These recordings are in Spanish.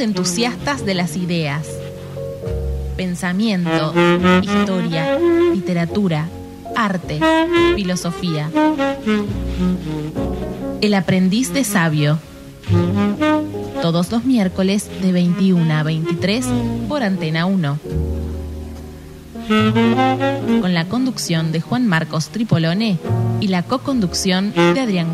Entusiastas de las ideas. Pensamiento, historia, literatura, arte, filosofía. El aprendiz de sabio. Todos los miércoles de 21 a 23 por Antena 1. Con la conducción de Juan Marcos Tripolone y la co-conducción de Adrián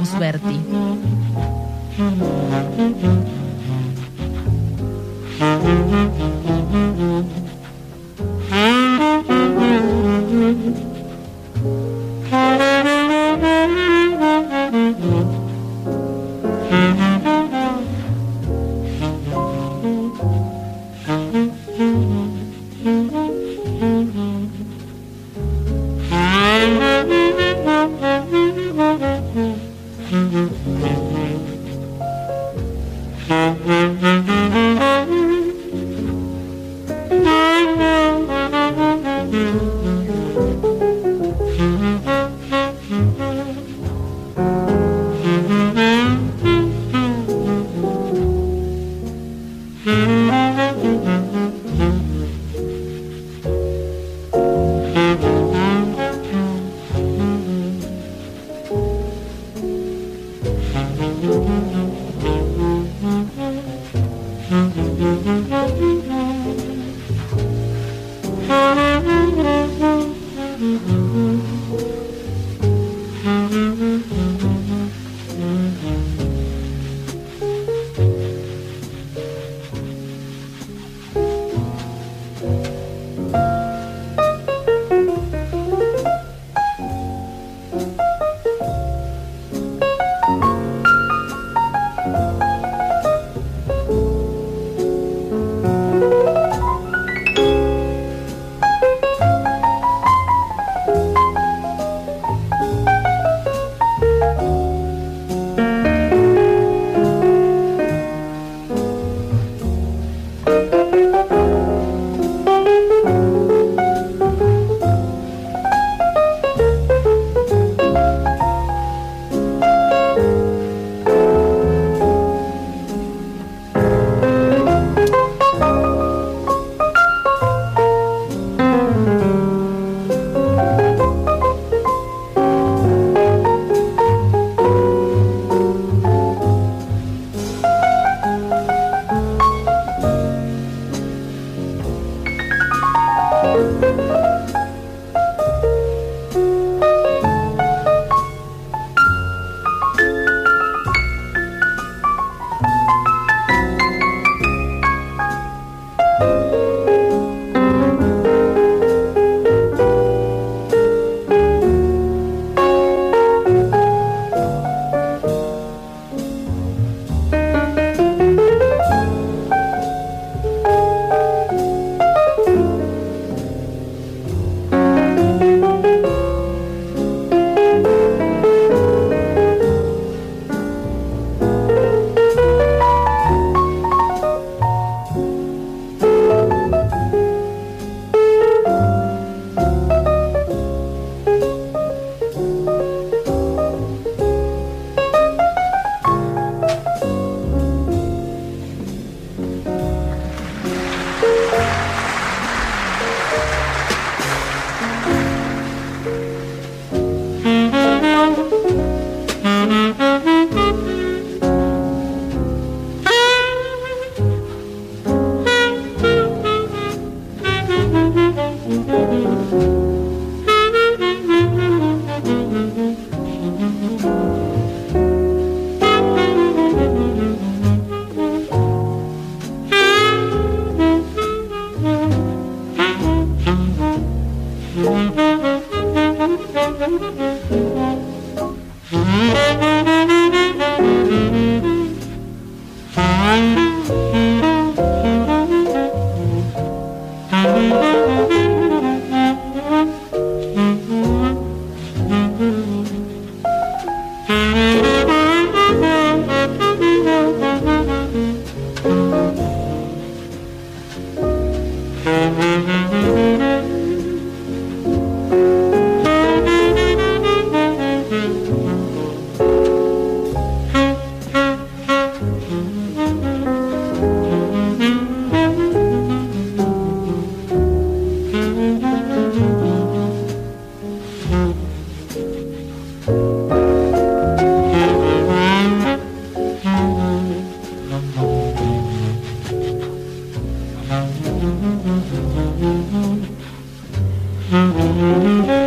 Mm-hmm.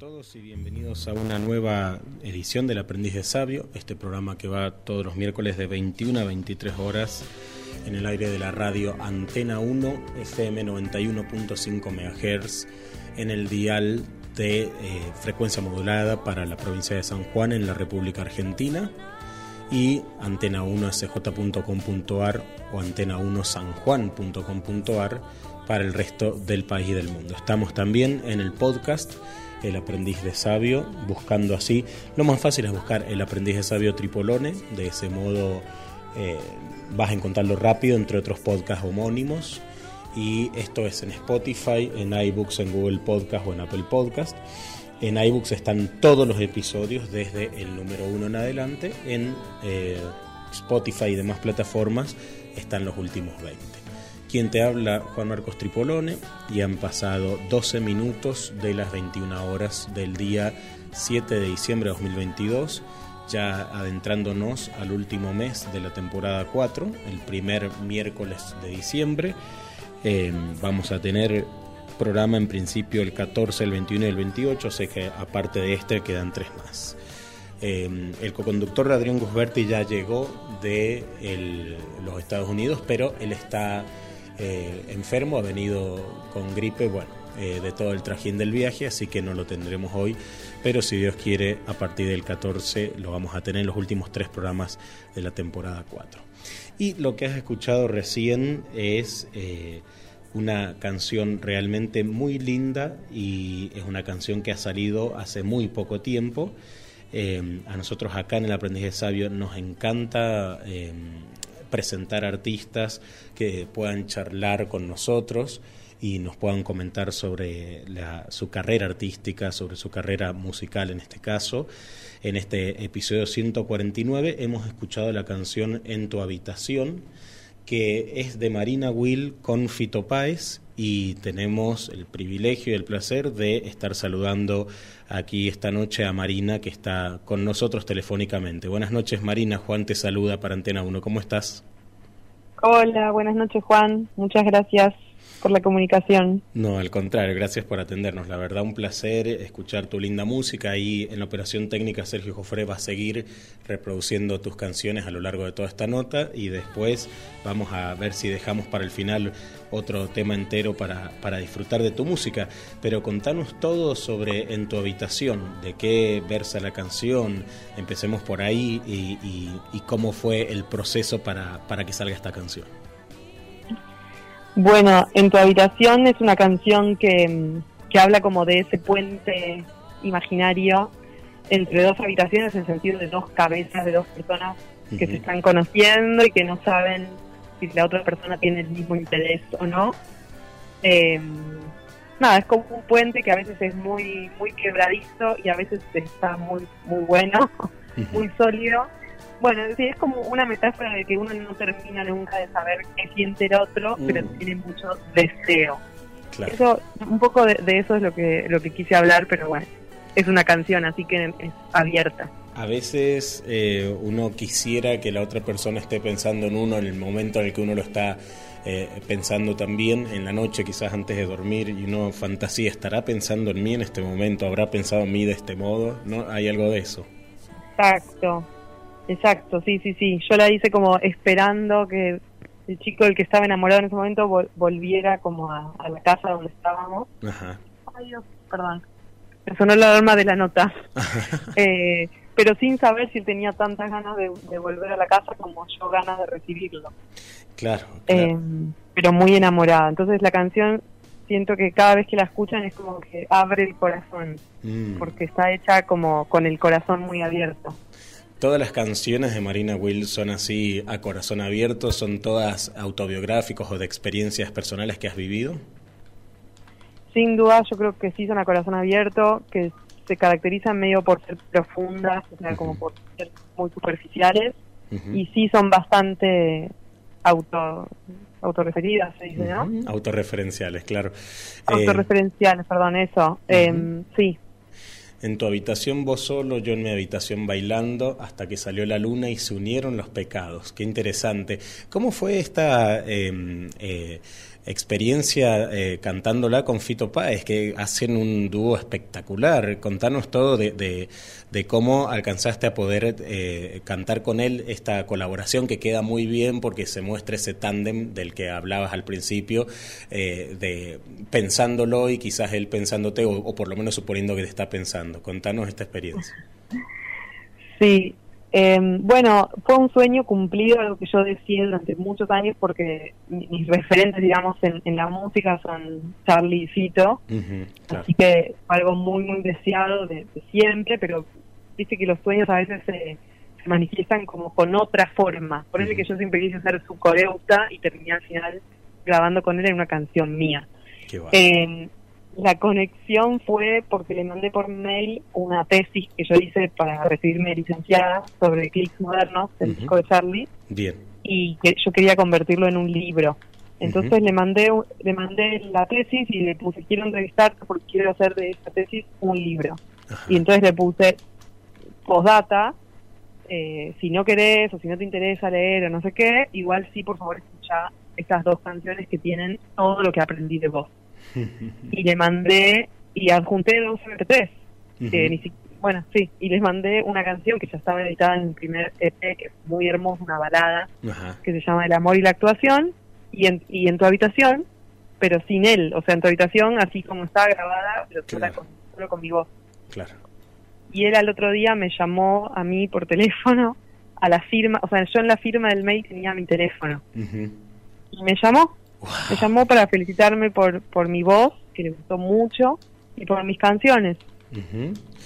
Gusberti. del Aprendiz de Sabio, este programa que va todos los miércoles de 21 a 23 horas en el aire de la radio Antena 1 FM 91.5 MHz en el dial de eh, frecuencia modulada para la provincia de San Juan en la República Argentina y antena1sj.com.ar o antena1sanjuan.com.ar para el resto del país y del mundo. Estamos también en el podcast El aprendiz de sabio, buscando así, lo más fácil es buscar El aprendiz de sabio Tripolone, de ese modo eh, vas a encontrarlo rápido entre otros podcasts homónimos y esto es en Spotify, en iBooks, en Google Podcast o en Apple Podcast. En iBooks están todos los episodios desde el número uno en adelante. En eh, Spotify y demás plataformas están los últimos 20. Quien te habla, Juan Marcos Tripolone, y han pasado 12 minutos de las 21 horas del día 7 de diciembre de 2022, ya adentrándonos al último mes de la temporada 4, el primer miércoles de diciembre. Eh, vamos a tener programa en principio el 14, el 21 y el 28, sé que aparte de este quedan tres más. Eh, el coconductor Adrián Gusberti ya llegó de los Estados Unidos, pero él está eh, enfermo, ha venido con gripe, bueno, de todo el trajín del viaje, así que no lo tendremos hoy, pero si Dios quiere, a partir del 14 lo vamos a tener en los últimos tres programas de la temporada 4. Y lo que has escuchado recién es eh, una canción realmente muy linda y es una canción que ha salido hace muy poco tiempo. Eh, a nosotros acá en el Aprendiz de Sabio nos encanta eh, presentar artistas que puedan charlar con nosotros y nos puedan comentar sobre su carrera artística, sobre su carrera musical en este caso. En este episodio 149 hemos escuchado la canción En tu habitación, que es de Marina Will con Fito Páez y tenemos el privilegio y el placer de estar saludando aquí esta noche a Marina que está con nosotros telefónicamente. Buenas noches Marina, Juan te saluda para Antena 1, ¿cómo estás? Hola, buenas noches Juan, muchas gracias por la comunicación. No, al contrario, gracias por atendernos. La verdad, un placer escuchar tu linda música. Y en la operación técnica, Sergio Jofre va a seguir reproduciendo tus canciones a lo largo de toda esta nota. Y después vamos a ver si dejamos para el final otro tema entero para, para disfrutar de tu música. Pero contanos todo sobre En tu habitación, de qué versa la canción. Empecemos por ahí y, y cómo fue el proceso para, para que salga esta canción. Bueno, En tu habitación es una canción que, habla como de ese puente imaginario entre dos habitaciones en sentido de dos cabezas de dos personas que se están conociendo y que no saben si la otra persona tiene el mismo interés o no. Em, nada, es como un puente que a veces es muy muy quebradizo y a veces está muy muy bueno, muy sólido bueno, sí, es como una metáfora de que uno no termina nunca de saber qué siente el otro, pero mm. tiene mucho deseo. Eso, un poco de, eso es lo que, lo que quise hablar, pero bueno, es una canción, así que es abierta. A veces eh, uno quisiera que la otra persona esté pensando en uno en el momento en el que uno lo está eh, pensando también, en la noche quizás antes de dormir, y uno fantasía, ¿estará pensando en mí en este momento? ¿Habrá pensado en mí de este modo? ¿No? ¿Hay algo de eso? Exacto, Exacto, sí, sí, sí. Yo la hice como esperando que el chico del que estaba enamorado en ese momento volviera como a, la casa donde estábamos. Ajá. Ay Dios, perdón. Me sonó la alarma de la nota. eh, pero sin saber si tenía tantas ganas de, volver a la casa como yo ganas de recibirlo. Claro. Eh, pero muy enamorada. Entonces la canción siento que cada vez que la escuchan es como que abre el corazón, mm. porque está hecha como con el corazón muy abierto. Todas las canciones de Marina Will son así a corazón abierto, son todas autobiográficos o de experiencias personales que has vivido. Sin duda, yo creo que sí son a corazón abierto, que se caracterizan medio por ser profundas, o sea, como por ser muy superficiales, y sí son bastante auto autorreferidas, se dice, ¿no? Autorreferenciales, claro. Autorreferenciales, perdón, eso. Eh, sí, en tu habitación vos solo, yo en mi habitación bailando, hasta que salió la luna y se unieron los pecados. Qué interesante. ¿Cómo fue esta em, eh, experiencia eh, cantándola con Fito Páez, que hacen un dúo espectacular. Contanos todo de, de, cómo alcanzaste a poder eh, cantar con él esta colaboración que queda muy bien porque se muestra ese tándem del que hablabas al principio, eh, de pensándolo y quizás él pensándote o, por lo menos suponiendo que te está pensando. Contanos esta experiencia. Sí, Em, bueno, fue un sueño cumplido, algo que yo decía durante muchos años porque mis referentes, digamos, en, la música son Charlie y Fito, así que fue algo muy, muy deseado de, siempre, pero dice que los sueños a veces se, manifiestan como con otra forma. Por eso que yo siempre quise ser su coreuta y terminé al final grabando con él en una canción mía. Qué la conexión fue porque le mandé por mail una tesis que yo hice para recibirme licenciada sobre clics modernos del disco de Charlie. Bien. Y que yo quería convertirlo en un libro. Entonces le mandé le mandé la tesis y le puse quiero entrevistarte porque quiero hacer de esta tesis un libro. Y entonces le puse postdata, eh, si no querés o si no te interesa leer o no sé qué, igual sí por favor escucha estas dos canciones que tienen todo lo que aprendí de vos. y le mandé y adjunté dos MP3. bueno, sí, y les mandé una canción que ya estaba editada en el primer EP, que es muy hermosa, una balada, que se llama El amor y la actuación, y en, y en tu habitación, pero sin él, o sea, en tu habitación, así como estaba grabada, pero solo, con, mi voz. Claro. Y él al otro día me llamó a mí por teléfono, a la firma, o sea, yo en la firma del mail tenía mi teléfono. Y me llamó me llamó para felicitarme por, por mi voz, que le gustó mucho, y por mis canciones.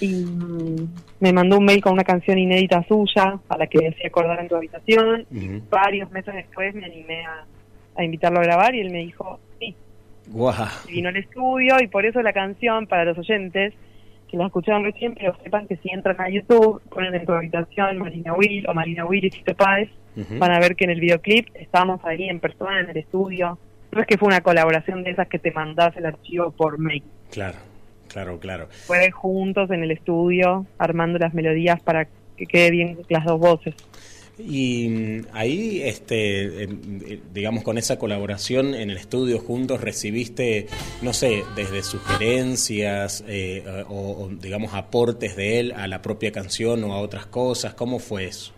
Y me mandó un mail con una canción inédita suya, a la que decía acordar en tu habitación. y varios meses después me animé a, invitarlo a grabar y él me dijo, sí. vino al estudio y por eso la canción, para los oyentes, que la escucharon recién, pero sepan que si entran a YouTube, ponen en tu habitación Marina Will o Marina Will y Fito Páez, van a ver que en el videoclip estábamos ahí en persona en el estudio. No es que fue una colaboración de esas que te mandás el archivo por mail. Claro, claro, claro. Fue juntos en el estudio, armando las melodías para que quede bien las dos voces. Y mm, ahí, este, eh, digamos, con esa colaboración en el estudio juntos, recibiste, no sé, desde sugerencias eh, o, digamos, aportes de él a la propia canción o a otras cosas. ¿Cómo fue eso?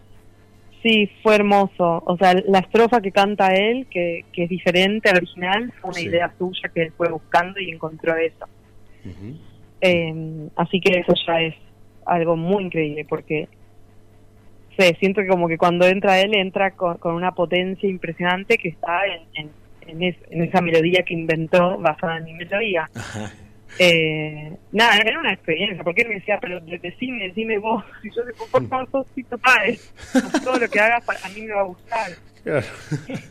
Sí, fue hermoso. O sea, la estrofa que canta él, que, es diferente al original, fue una idea suya que él fue buscando y encontró eso. Em, así que eso ya es algo muy increíble porque sé, siento que como que cuando entra él entra con, una potencia impresionante que está en, en, esa melodía que inventó basada en mi melodía. Eh, nada, era una experiencia, porque él me decía, pero decime, decime vos, y yo digo, por favor, sos Tito Páez, todo lo que hagas a mí me va a gustar.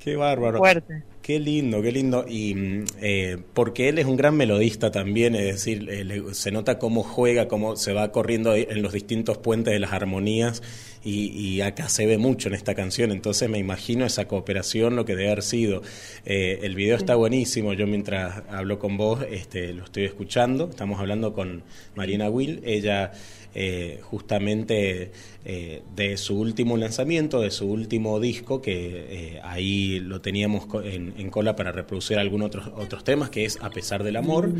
Qué bárbaro. Fuerte. Qué lindo, qué lindo. Y mm, eh, porque él es un gran melodista también, es decir, eh, se nota cómo juega, cómo se va corriendo en los distintos puentes de las armonías y, acá se ve mucho en esta canción, entonces me imagino esa cooperación, lo que debe haber sido. Eh, el video está buenísimo, yo mientras hablo con vos este, lo estoy escuchando, estamos hablando con Marina Will, ella eh, justamente eh, de su último lanzamiento, de su último disco, que eh, ahí lo teníamos en, cola para reproducir algunos otros, otros temas, que es A pesar del amor.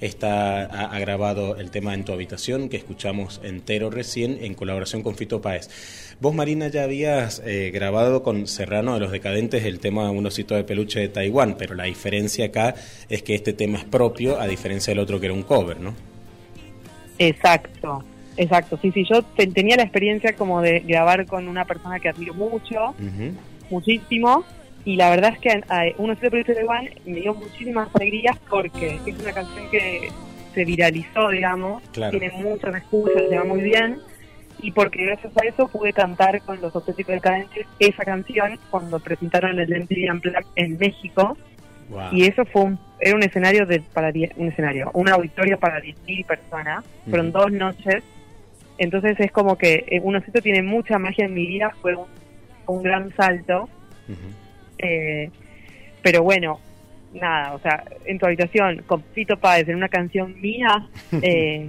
Está, ha, grabado el tema En tu habitación, que escuchamos entero recién, en colaboración con Fito Páez. Vos, Marina, ya habías grabado con Serrano de los Decadentes el tema Un osito de peluche de Taiwán, pero la diferencia acá es que este tema es propio, a diferencia del otro que era un cover, ¿no? Exacto. Exacto, sí, sí, yo tenía la experiencia como de grabar con una persona que admiro mucho, muchísimo, y la verdad es que uh, Uno de Proyecto de One me dio muchísimas alegrías porque es una canción que se viralizó, digamos, tiene muchos escuchas, se va muy bien, y porque gracias a eso pude cantar con los auténticos decadentes esa canción cuando presentaron el MTV Unplugged en México, y eso fue un, era un escenario de para un escenario, una auditorio para 10.000 personas, fueron dos noches entonces es como que eh, un osito tiene mucha magia en mi vida, fue un, gran salto. Eh, pero bueno, nada, o sea, en tu habitación con Fito Páez en una canción mía, eh,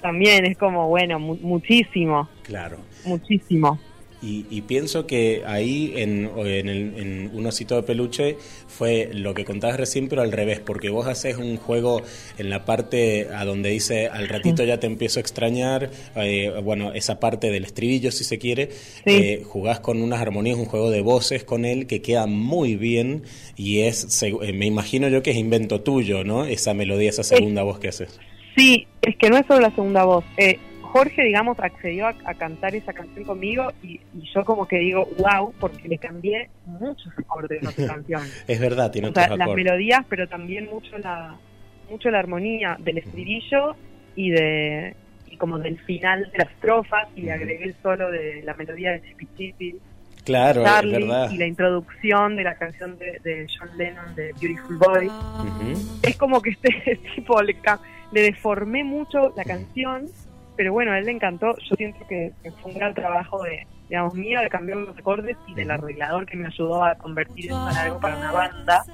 también es como, bueno, muchísimo. Claro. Muchísimo. Y, pienso que ahí en, en, en, Un osito de peluche fue lo que contabas recién, pero al revés, porque vos haces un juego en la parte a donde dice al ratito ya te empiezo a extrañar, eh, bueno, esa parte del estribillo si se quiere, eh, jugás con unas armonías, un juego de voces con él que queda muy bien y es, eh, me imagino yo que es invento tuyo, ¿no? Esa melodía, esa segunda voz que haces. Sí, es que no es solo la segunda voz. Eh, Jorge, digamos, accedió a, cantar esa canción conmigo y, yo como que digo, wow, porque le cambié muchos acordes a esa canción. es verdad, tiene o sea, las melodías, pero también mucho la mucho la armonía del estribillo y de y como del final de las estrofas y le agregué el solo de la melodía de Chippy Chippy. Claro, es verdad. Y la introducción de la canción de, John Lennon de Beautiful Boy. Es como que este tipo le, le deformé mucho la canción pero bueno, a él le encantó. Yo siento que, fue un gran trabajo de, digamos, mío de cambiar los acordes y del arreglador que me ayudó a convertir eso en algo para una banda.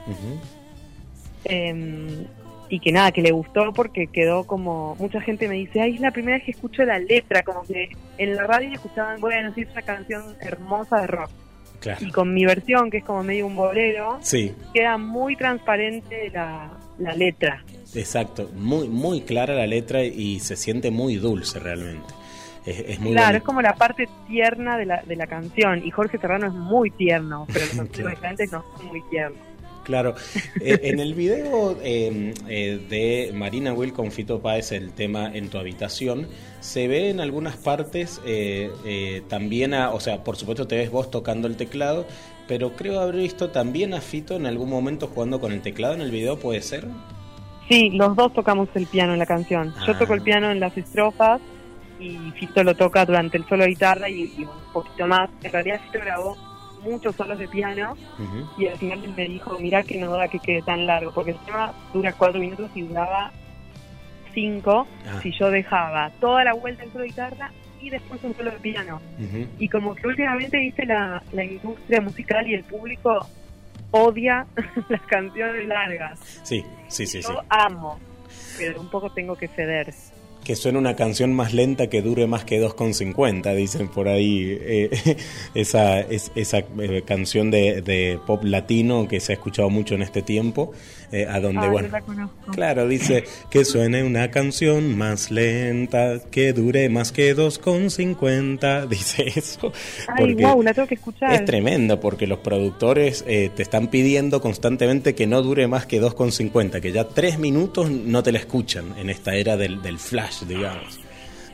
Em, y que nada, que le gustó porque quedó como, mucha gente me dice, ay, es la primera vez que escucho la letra, como que en la radio escuchaban, bueno, sí, es una canción hermosa de rock. Y con mi versión, que es como medio un bolero, sí. queda muy transparente la, la letra. Exacto, muy, muy clara la letra y se siente muy dulce realmente. Es, muy claro, es como la parte tierna de la, de la canción y Jorge Serrano es muy tierno, pero los diferentes no son muy tiernos. Claro, eh, en el video em, eh, de Marina Will con Fito Páez, el tema En tu habitación, se ve en algunas partes eh, también, a, o sea, por supuesto te ves vos tocando el teclado, pero creo haber visto también a Fito en algún momento jugando con el teclado en el video, ¿puede ser? Sí, los dos tocamos el piano en la canción. Yo toco el ah. piano en las estrofas y Fito lo toca durante el solo de guitarra y, un poquito más. En realidad Fito grabó muchos solos de piano y al final me dijo, mira que no da que quede tan largo, porque el tema dura cuatro minutos y duraba cinco ah. si yo dejaba toda la vuelta en solo de guitarra y después un solo de piano. Y como que últimamente, dice la, la industria musical y el público odia las canciones largas. Sí, sí, sí. Yo amo, pero un poco tengo que ceder que suene una canción más lenta que dure más que 2,50, dicen por ahí. Eh, esa esa eh, canción de, pop latino que se ha escuchado mucho en este tiempo, eh, a donde, bueno, claro, dice que suene una canción más lenta, que dure más que 2,50, dice eso. Ay, wow, la tengo que escuchar. Es tremendo porque los productores te están pidiendo constantemente que no dure más que 2,50, que ya tres minutos no te la escuchan en esta era del, del flash digamos.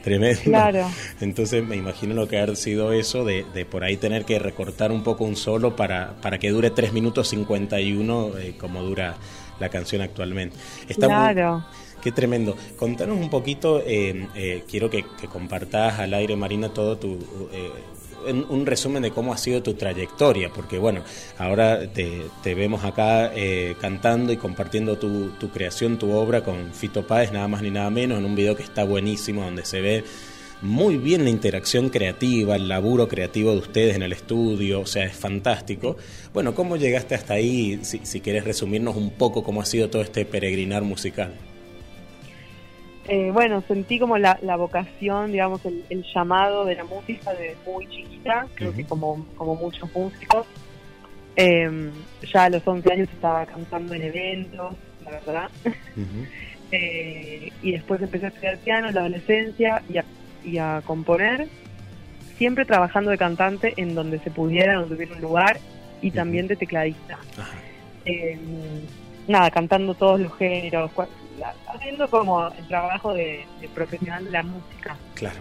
Tremendo. Claro. Entonces me imagino lo que ha sido eso de, por ahí tener que recortar un poco un solo para, para que dure 3 minutos 51 eh, como dura la canción actualmente. Está claro. qué tremendo. Contanos un poquito, eh, eh, quiero que, que, compartas al aire, Marina, todo tu un resumen de cómo ha sido tu trayectoria, porque bueno, ahora te, vemos acá eh, cantando y compartiendo tu, tu, creación, tu obra con Fito Páez, nada más ni nada menos, en un video que está buenísimo, donde se ve muy bien la interacción creativa, el laburo creativo de ustedes en el estudio, o sea, es fantástico. Bueno, ¿cómo llegaste hasta ahí? Si, si quieres resumirnos un poco cómo ha sido todo este peregrinar musical. Eh, bueno, sentí como la, vocación, digamos, el, llamado de la música de muy chiquita, creo que como, como muchos músicos. Em, ya a los 11 años estaba cantando en eventos, la verdad. Eh, y después empecé a estudiar piano en la adolescencia y a, componer, siempre trabajando de cantante en donde se pudiera, donde hubiera un lugar, y también de tecladista. Nada, cantando todos los géneros, haciendo como el trabajo de, profesional de la música. Claro.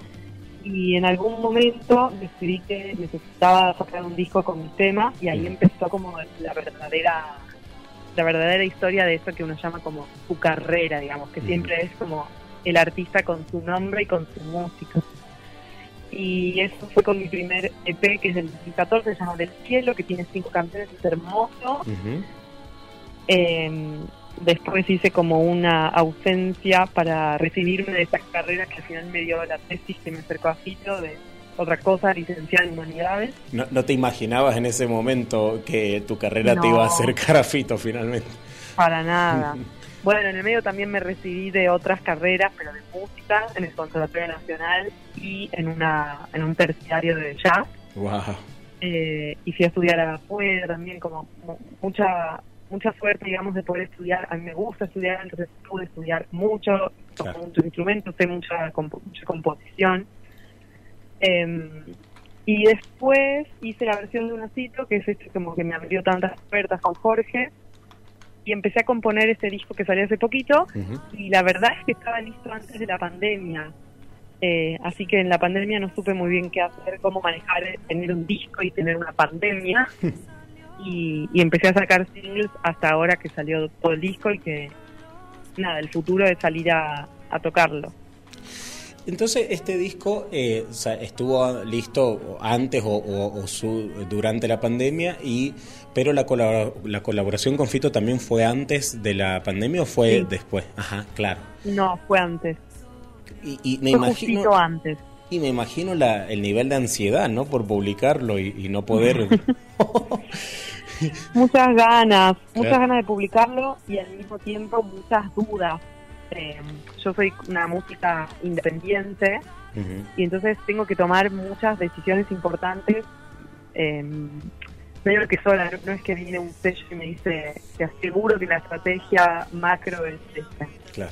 Y en algún momento decidí que necesitaba sacar un disco con mi tema y ahí empezó como la verdadera la verdadera historia de eso que uno llama como su carrera, digamos, que siempre es como el artista con su nombre y con su música. Y eso fue con mi primer EP, que es del 2014, se llama Del Cielo, que tiene cinco canciones, es hermoso. Después hice como una ausencia para recibirme de esa carrera que al final me dio la tesis que me acercó a Fito de otra cosa, licenciada en humanidades. No, te imaginabas en ese momento que tu carrera te iba a acercar a Fito finalmente. Para nada. bueno, en el medio también me recibí de otras carreras, pero de música, en el Conservatorio Nacional y en, una, en un terciario de jazz. Wow. Eh, y fui a estudiar afuera también, como mucha mucha suerte, digamos, de poder estudiar. A mí me gusta estudiar, entonces pude estudiar mucho, toco muchos instrumentos, sé mucha, mucha composición. Em, y después hice la versión de un cito, que es este como que me abrió tantas puertas con Jorge, y empecé a componer ese disco que salió hace poquito, y la verdad es que estaba listo antes de la pandemia. Eh, así que en la pandemia no supe muy bien qué hacer, cómo manejar tener un disco y tener una pandemia. y, empecé a sacar singles hasta ahora que salió todo el disco y que, nada, el futuro es salir a, tocarlo. Entonces, este disco eh, estuvo listo antes o, durante la pandemia, y pero la, la colaboración con Fito también fue antes de la pandemia o fue después. Ajá, claro. No, fue antes. Y, me imagino antes. Y me imagino la, el nivel de ansiedad, ¿no? Por publicarlo y, no poder. muchas ganas, muchas ganas de publicarlo y al mismo tiempo muchas dudas. Eh, yo soy una música independiente y entonces tengo que tomar muchas decisiones importantes. Eh, medio que sola, no, es que viene un sello y me dice, te aseguro que la estrategia macro es esta. Claro.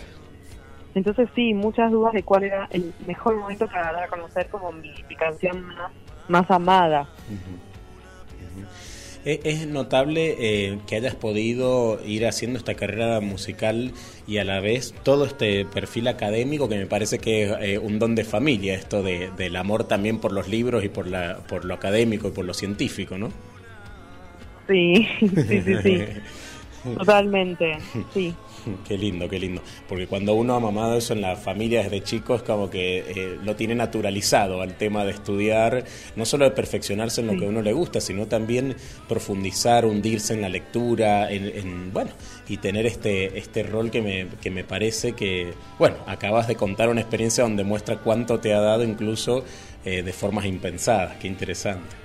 Entonces sí, muchas dudas de cuál era el mejor momento para dar a conocer como mi, canción más, amada. Es notable eh, que hayas podido ir haciendo esta carrera musical y a la vez todo este perfil académico que me parece que es eh, un don de familia, esto de, del amor también por los libros y por, la, por lo académico y por lo científico, ¿no? Sí, sí, sí, sí. Totalmente, sí. Qué lindo, qué lindo. Porque cuando uno ha mamado eso en la familia desde chico es como que eh, lo tiene naturalizado al tema de estudiar, no solo de perfeccionarse en lo que a uno le gusta, sino también profundizar, hundirse en la lectura, en, bueno, y tener este, este rol que me, que me parece que, bueno, acabas de contar una experiencia donde muestra cuánto te ha dado incluso eh, de formas impensadas. Qué interesante.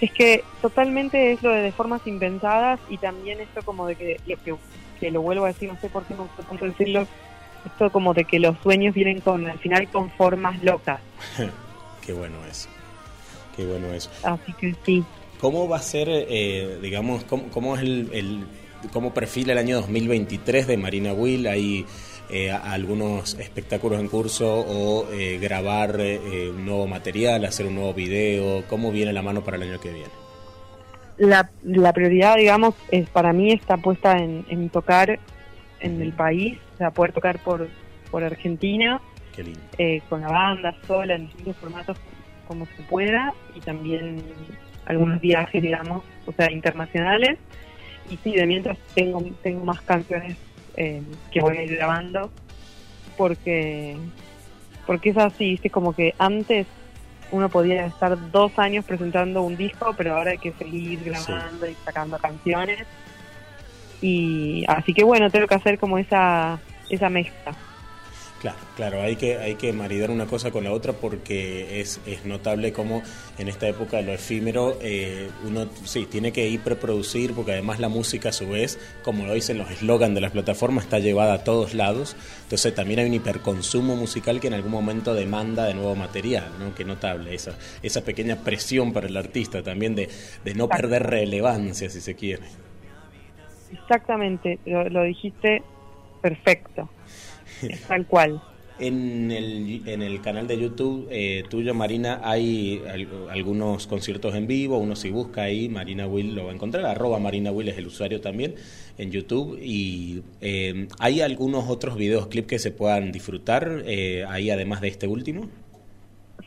Es que totalmente es lo de, de formas impensadas y también esto como de que lo que que lo vuelvo a decir, no sé por qué me gusta tanto decirlo, esto como de que los sueños vienen con, al final, con formas locas. qué bueno eso, qué bueno eso. Así que sí. ¿Cómo va a ser, eh, digamos, cómo, es el, cómo perfila el año 2023 de Marina Will? ¿Hay eh, algunos espectáculos en curso o eh, grabar un nuevo material, hacer un nuevo video? ¿Cómo viene la mano para el año que viene? la, la prioridad, digamos, es para mí está puesta en, tocar en el país, o sea, poder tocar por, por Argentina, eh, con la banda, sola, en distintos formatos como se pueda, y también algunos viajes, digamos, o sea, internacionales. Y sí, de mientras tengo, tengo más canciones eh, que voy a ir grabando, porque, porque es así, ¿viste? Como que antes uno podía estar dos años presentando un disco, pero ahora hay que seguir grabando y sacando canciones. Y así que bueno, tengo que hacer como esa, esa mezcla. Claro, claro, hay que, hay que maridar una cosa con la otra porque es, es notable como en esta época de lo efímero eh, uno sí tiene que hiperproducir porque además la música a su vez, como lo dicen los eslogans de las plataformas, está llevada a todos lados. Entonces también hay un hiperconsumo musical que en algún momento demanda de nuevo material, ¿no? Que notable esa, esa pequeña presión para el artista también de, de no perder relevancia si se quiere. Exactamente, lo dijiste perfecto. Tal cual. En el, en el canal de YouTube eh, tuyo, Marina, hay algunos conciertos en vivo. Uno si busca ahí, Marina Will lo va a encontrar. Arroba Marina Will es el usuario también en YouTube. Y eh, ¿hay algunos otros videos, clips que se puedan disfrutar eh, ahí además de este último?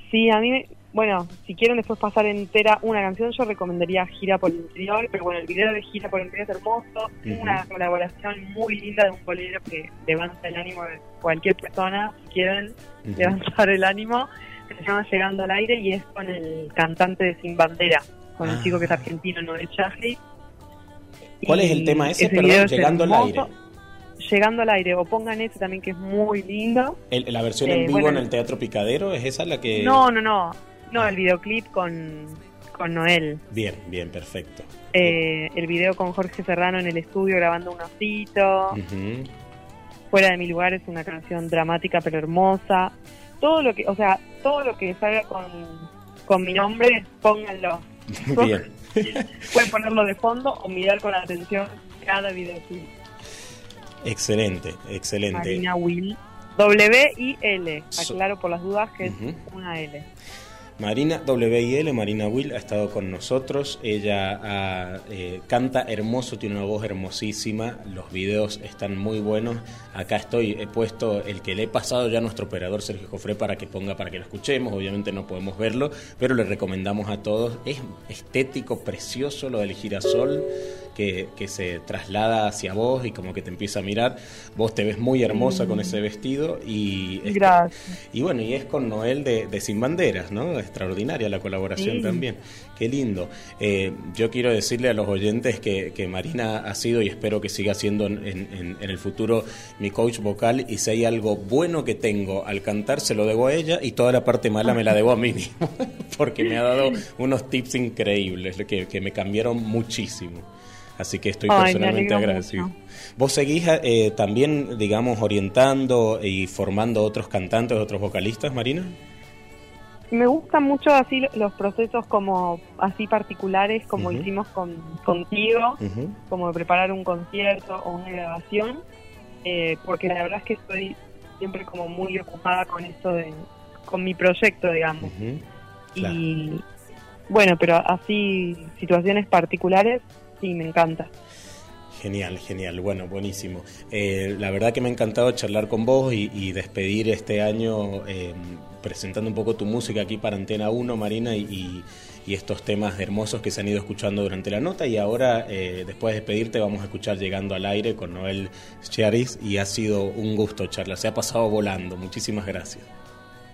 Sí, a mí bueno, si quieren después pasar entera una canción, yo recomendaría Gira por el Interior, pero bueno, el video de Gira por el Interior es hermoso, una colaboración muy linda de un bolero que levanta el ánimo de cualquier persona, si quieren levantar el ánimo, se llama Llegando al Aire y es con el cantante de Sin Bandera, con el chico que es ah. argentino, Noel Chagri. ¿Cuál es el tema ese, perdón, Llegando al Aire? Llegando al aire, o pongan ese también que es muy lindo. ¿La versión en eh, vivo en el Teatro Picadero es esa la que...? No, no, no, no, el videoclip con, con Noel. Bien, bien, perfecto. Eh, el video con Jorge Serrano en el estudio grabando un osito. Fuera de mi lugar es una canción dramática pero hermosa. Todo lo que, o sea, todo lo que salga con, con mi nombre, pónganlo. Bien. Pueden ponerlo de fondo o mirar con atención cada videoclip. Excelente, excelente. Marina Will. W-I-L. Aclaro por las dudas que es una L. Marina WIL, Marina Will, ha estado con nosotros. Ella eh, canta hermoso, tiene una voz hermosísima. Los videos están muy buenos. Acá estoy, he puesto el que le he pasado ya a nuestro operador Sergio Jofré para que ponga, para que lo escuchemos. Obviamente no podemos verlo, pero le recomendamos a todos. Es estético, precioso lo del girasol que, se traslada hacia vos y como que te empieza a mirar. Vos te ves muy hermosa con ese vestido y... Gracias. Y bueno, y es con Noel de, Sin Banderas, ¿no? Extraordinaria la colaboración también. Qué lindo. Eh, yo quiero decirle a los oyentes que, Marina ha sido y espero que siga siendo en, el futuro mi coach vocal y si hay algo bueno que tengo al cantar se lo debo a ella y toda la parte mala me la debo a mí mismo porque me ha dado unos tips increíbles que, que me cambiaron muchísimo. Así que estoy personalmente agradecido. ¿Vos seguís eh, también, digamos, orientando y formando otros cantantes, otros vocalistas, Marina? Me gustan mucho así los procesos como así particulares como hicimos con, contigo, como de preparar un concierto o una grabación, eh, porque la verdad es que estoy siempre como muy ocupada con esto de, con mi proyecto, digamos. Y bueno, pero así situaciones particulares sí, me encanta. Genial, genial, bueno, buenísimo. Eh, la verdad que me ha encantado charlar con vos y, despedir este año eh, presentando un poco tu música aquí para Antena 1, Marina, y, estos temas hermosos que se han ido escuchando durante la nota. Y ahora, eh, después de despedirte, vamos a escuchar Llegando al Aire con Noel Charis y ha sido un gusto charlar, se ha pasado volando. Muchísimas gracias.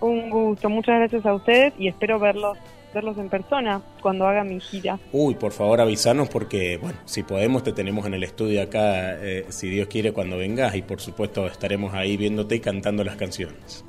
Un gusto, muchas gracias a ustedes y espero verlos verlos en persona cuando haga mi gira. Uy, por favor avísanos porque, bueno, si podemos te tenemos en el estudio acá, eh, si Dios quiere, cuando vengas y por supuesto estaremos ahí viéndote y cantando las canciones.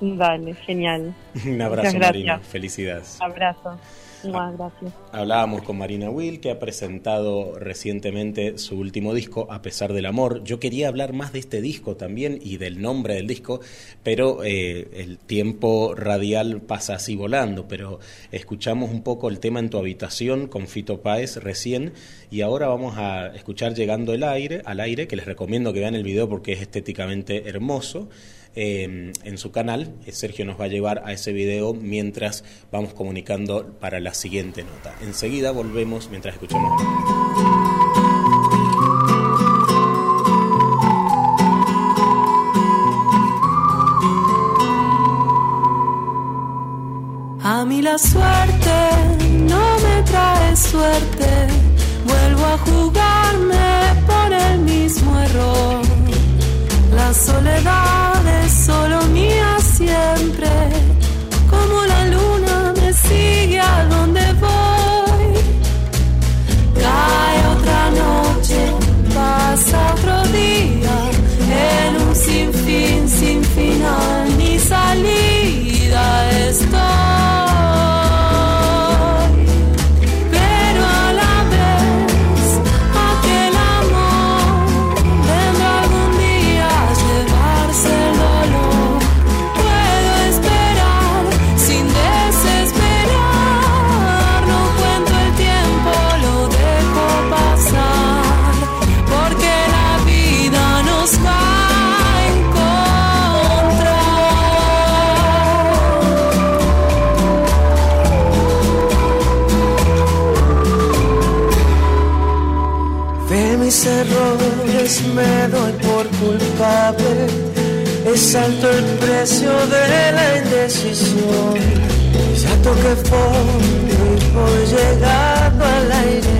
Dale, genial. Un abrazo, Marina. Felicidades. Abrazo. Gracias. Hablábamos con Marina Will, que ha presentado recientemente su último disco, A pesar del amor. Yo quería hablar más de este disco también y del nombre del disco, pero eh, el tiempo radial pasa así volando. Pero escuchamos un poco el tema en tu habitación con Fito Páez recién y ahora vamos a escuchar Llegando el aire, al aire, que les recomiendo que vean el video porque es estéticamente hermoso. Em, en su canal. Eh, Sergio nos va a llevar a ese video mientras vamos comunicando para la siguiente nota. Enseguida volvemos mientras escuchamos. A mí la suerte no me trae suerte, vuelvo a jugarme por el mismo error. Soledad es solo mía siempre, como la luna me sigue a donde me doy por culpable, es alto el precio de la indecisión. Ya toqué fondo y voy llegando al aire,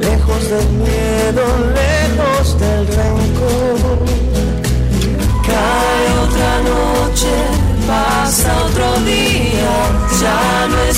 lejos del miedo, lejos del rencor. Cae otra noche, pasa otro día, ya no es